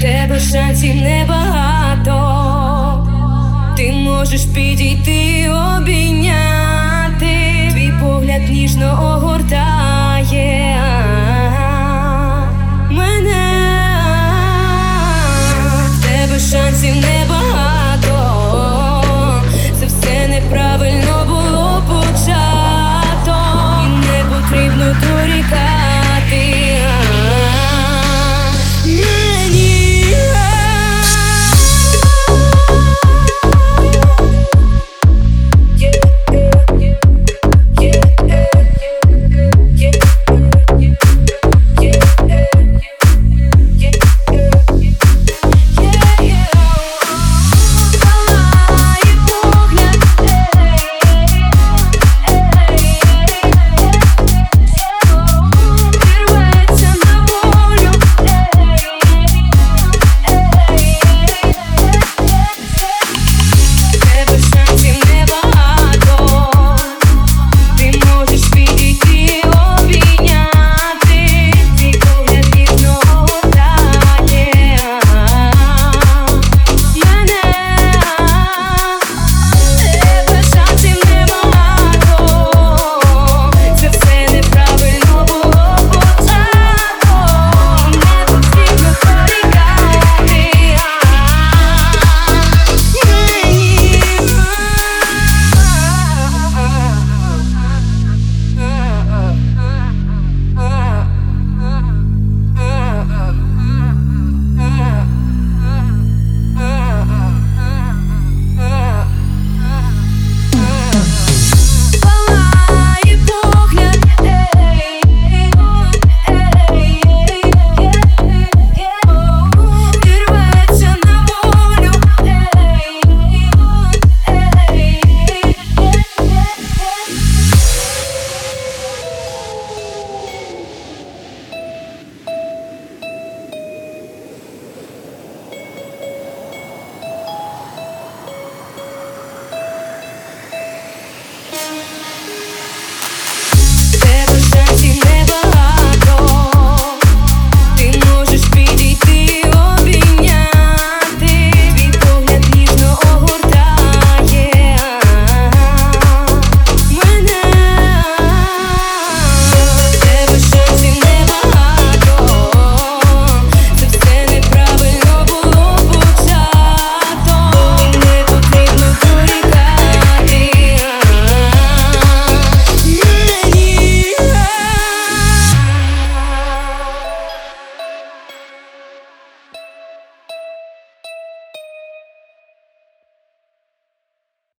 в тебе шансів небагато. Ти можеш підійти обійняти